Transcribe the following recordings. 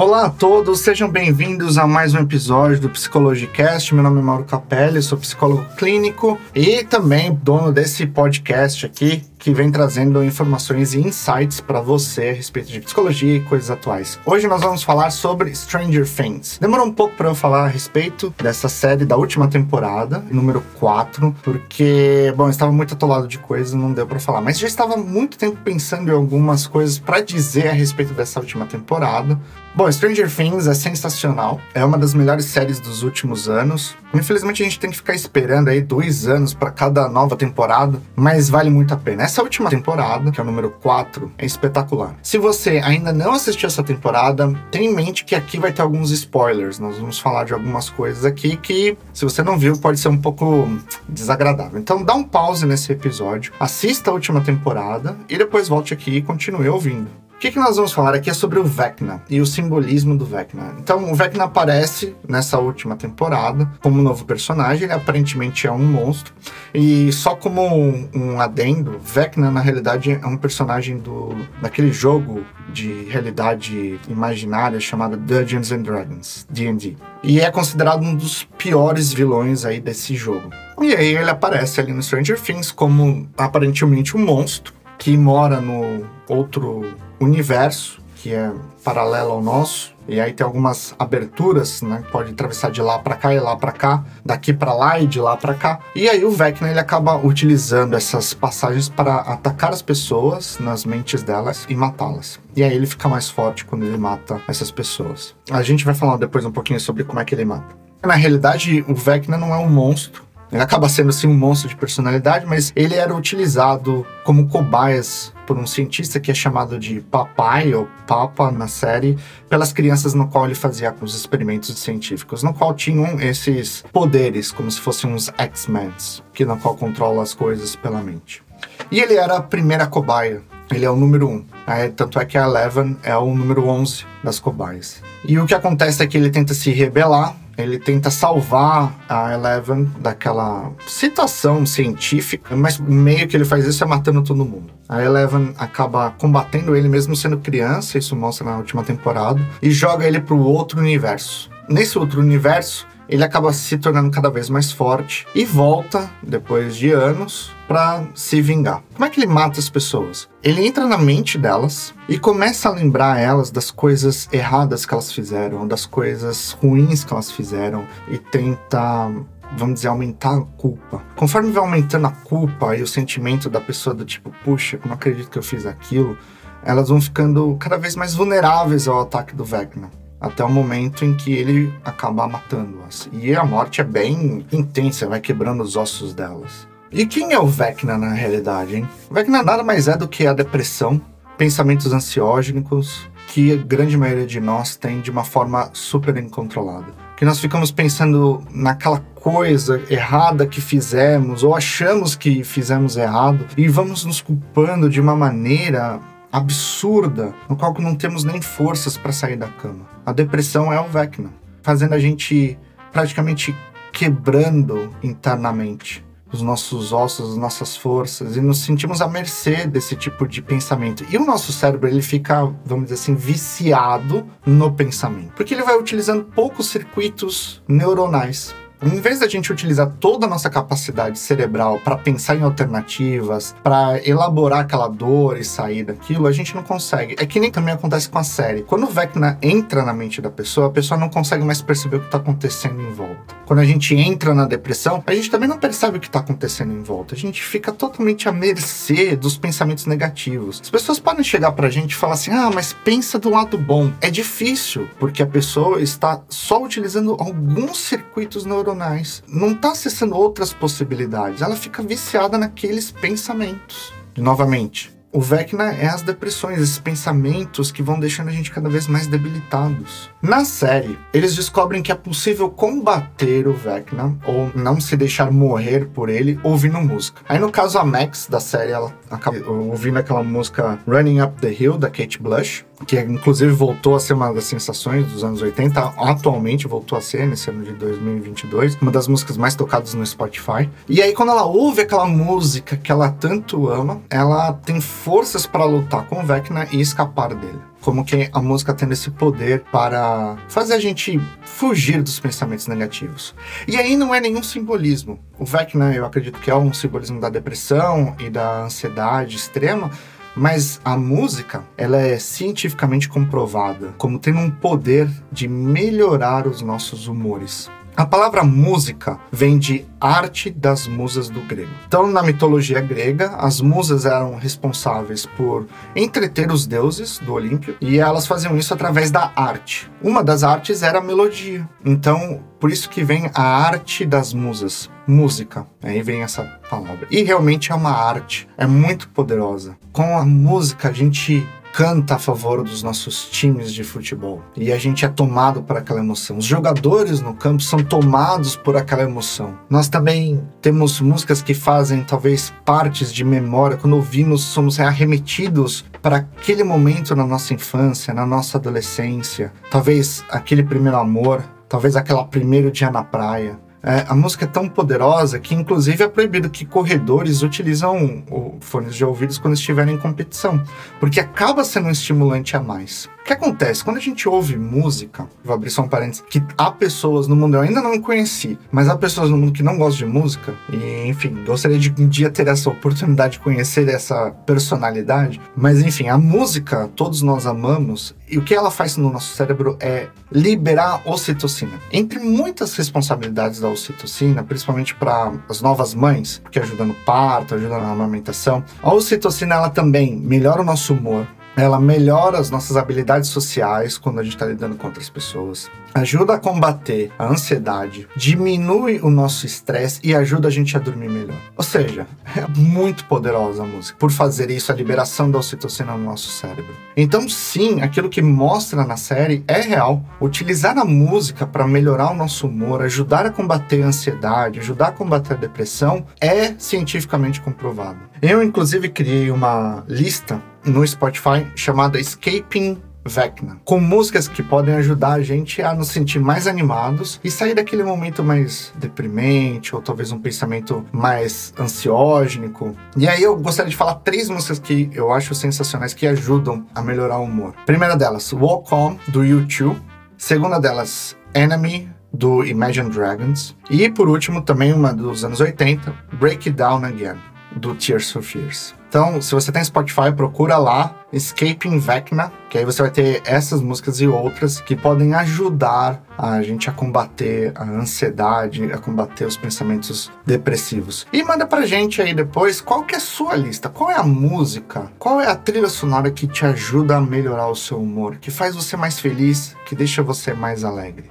Olá a todos, sejam bem-vindos a mais um episódio do Psicologicast. Meu nome é Mauro Capelli, sou psicólogo clínico e também dono desse podcast aqui, que vem trazendo informações e insights para você a respeito de psicologia e coisas atuais. Hoje nós vamos falar sobre Stranger Things. Demorou um pouco para eu falar a respeito dessa série da última temporada, número 4, porque, bom, eu estava muito atolado de coisas, não deu para falar, mas já estava muito tempo pensando em algumas coisas para dizer a respeito dessa última temporada. Bom, Stranger Things é sensacional. É uma das melhores séries dos últimos anos. Infelizmente a gente tem que ficar esperando aí dois anos para cada nova temporada, mas vale muito a pena. Essa última temporada, que é o número 4, é espetacular. Se você ainda não assistiu essa temporada, tenha em mente que aqui vai ter alguns spoilers. Nós vamos falar de algumas coisas aqui que, se você não viu, pode ser um pouco desagradável. Então dá um pause nesse episódio, assista a última temporada e depois volte aqui e continue ouvindo. O que, que, nós vamos falar aqui é sobre o Vecna e o simbolismo do Vecna. Então, o Vecna aparece nessa última temporada como um novo personagem, ele aparentemente é um monstro. E só como um, um adendo, Vecna na realidade é um personagem do daquele jogo de realidade imaginária chamado Dungeons and Dragons, D&D. E é considerado um dos piores vilões aí desse jogo. E aí ele aparece ali no Stranger Things como aparentemente um monstro que mora no outro universo que é paralelo ao nosso. E aí tem algumas aberturas, né? Pode atravessar de lá para cá e lá para cá, daqui para lá e de lá para cá. E aí o Vecna ele acaba utilizando essas passagens para atacar as pessoas nas mentes delas e matá-las. E aí ele fica mais forte quando ele mata essas pessoas. A gente vai falar depois um pouquinho sobre como é que ele mata. Na realidade, o Vecna não é um monstro, ele acaba sendo assim um monstro de personalidade, mas ele era utilizado como cobaias por um cientista que é chamado de papai ou papa na série, pelas crianças no qual ele fazia os experimentos científicos, no qual tinham esses poderes, como se fossem uns X-Men, que no qual controla as coisas pela mente. E ele era a primeira cobaia. Ele é o número um. É, tanto é que a Eleven é o número 11 das cobaias. E o que acontece é que ele tenta se rebelar ele tenta salvar a Eleven daquela situação científica, mas meio que ele faz isso é matando todo mundo. A Eleven acaba combatendo ele mesmo sendo criança, isso mostra na última temporada, e joga ele para o outro universo. Nesse outro universo, ele acaba se tornando cada vez mais forte e volta, depois de anos, para se vingar. Como é que ele mata as pessoas? Ele entra na mente delas e começa a lembrar elas das coisas erradas que elas fizeram, das coisas ruins que elas fizeram e tenta vamos dizer, aumentar a culpa. Conforme vai aumentando a culpa e o sentimento da pessoa do tipo, puxa, não acredito que eu fiz aquilo, elas vão ficando cada vez mais vulneráveis ao ataque do Vecna até o momento em que ele acaba matando-as. E a morte é bem intensa, vai quebrando os ossos delas. E quem é o Vecna na realidade, hein? O Vecna nada mais é do que a depressão, pensamentos ansiógenicos que a grande maioria de nós tem de uma forma super incontrolada. Que nós ficamos pensando naquela coisa errada que fizemos ou achamos que fizemos errado e vamos nos culpando de uma maneira absurda, no qual não temos nem forças para sair da cama. A depressão é o Vecna, fazendo a gente praticamente quebrando internamente os nossos ossos, as nossas forças e nos sentimos à mercê desse tipo de pensamento. E o nosso cérebro ele fica, vamos dizer assim, viciado no pensamento, porque ele vai utilizando poucos circuitos neuronais em vez da gente utilizar toda a nossa capacidade cerebral para pensar em alternativas, para elaborar aquela dor e sair daquilo, a gente não consegue. É que nem também acontece com a série. Quando o Vecna entra na mente da pessoa, a pessoa não consegue mais perceber o que está acontecendo em volta. Quando a gente entra na depressão, a gente também não percebe o que está acontecendo em volta. A gente fica totalmente à mercê dos pensamentos negativos. As pessoas podem chegar para a gente e falar assim: ah, mas pensa do lado bom. É difícil, porque a pessoa está só utilizando alguns circuitos neuronais neuronais, não está acessando outras possibilidades, ela fica viciada naqueles pensamentos. Novamente, o Vecna é as depressões, esses pensamentos que vão deixando a gente cada vez mais debilitados. Na série, eles descobrem que é possível combater o Vecna ou não se deixar morrer por ele ouvindo música. Aí no caso a Max da série, ela acaba ouvindo aquela música Running Up the Hill da Kate Blush, que inclusive voltou a ser uma das sensações dos anos 80, atualmente voltou a ser nesse ano de 2022, uma das músicas mais tocadas no Spotify. E aí quando ela ouve aquela música que ela tanto ama, ela tem forças para lutar com o Vecna e escapar dele. como que a música tendo esse poder para fazer a gente fugir dos pensamentos negativos. E aí não é nenhum simbolismo. O Vecna, eu acredito que é um simbolismo da depressão e da ansiedade extrema, mas a música, ela é cientificamente comprovada como tendo um poder de melhorar os nossos humores. A palavra música vem de arte das musas do grego. Então, na mitologia grega, as musas eram responsáveis por entreter os deuses do Olímpio e elas faziam isso através da arte. Uma das artes era a melodia. Então, por isso que vem a arte das musas, música. Aí vem essa palavra. E realmente é uma arte, é muito poderosa. Com a música a gente canta a favor dos nossos times de futebol. E a gente é tomado por aquela emoção. Os jogadores no campo são tomados por aquela emoção. Nós também temos músicas que fazem talvez partes de memória. Quando ouvimos, somos arremetidos para aquele momento na nossa infância, na nossa adolescência. Talvez aquele primeiro amor, talvez aquele primeiro dia na praia. É, a música é tão poderosa que, inclusive, é proibido que corredores utilizam fones de ouvidos quando estiverem em competição, porque acaba sendo um estimulante a mais que acontece? Quando a gente ouve música, vou abrir só um parênteses, que há pessoas no mundo, eu ainda não conheci, mas há pessoas no mundo que não gostam de música, e enfim, gostaria de um dia ter essa oportunidade de conhecer essa personalidade, mas enfim, a música todos nós amamos, e o que ela faz no nosso cérebro é liberar ocitocina. Entre muitas responsabilidades da ocitocina, principalmente para as novas mães, porque ajuda no parto, ajuda na amamentação, a ocitocina ela também melhora o nosso humor, ela melhora as nossas habilidades sociais quando a gente está lidando com outras pessoas, ajuda a combater a ansiedade, diminui o nosso estresse e ajuda a gente a dormir melhor. Ou seja, é muito poderosa a música por fazer isso, a liberação da ocitocina no nosso cérebro. Então, sim, aquilo que mostra na série é real. Utilizar a música para melhorar o nosso humor, ajudar a combater a ansiedade, ajudar a combater a depressão é cientificamente comprovado. Eu, inclusive, criei uma lista no Spotify chamada Escaping Vecna, com músicas que podem ajudar a gente a nos sentir mais animados e sair daquele momento mais deprimente ou talvez um pensamento mais ansiógeno. E aí eu gostaria de falar três músicas que eu acho sensacionais que ajudam a melhorar o humor. Primeira delas, Walk On do U2. Segunda delas, Enemy do Imagine Dragons. E por último, também uma dos anos 80, Break It Down Again do Tears for Fears. Então, se você tem Spotify, procura lá Escaping Vecna, que aí você vai ter essas músicas e outras que podem ajudar a gente a combater a ansiedade, a combater os pensamentos depressivos. E manda pra gente aí depois qual que é a sua lista, qual é a música, qual é a trilha sonora que te ajuda a melhorar o seu humor, que faz você mais feliz, que deixa você mais alegre.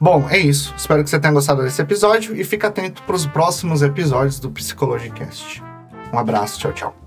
Bom, é isso. Espero que você tenha gostado desse episódio e fique atento para os próximos episódios do Psicologicast. Um abraço, tchau, tchau.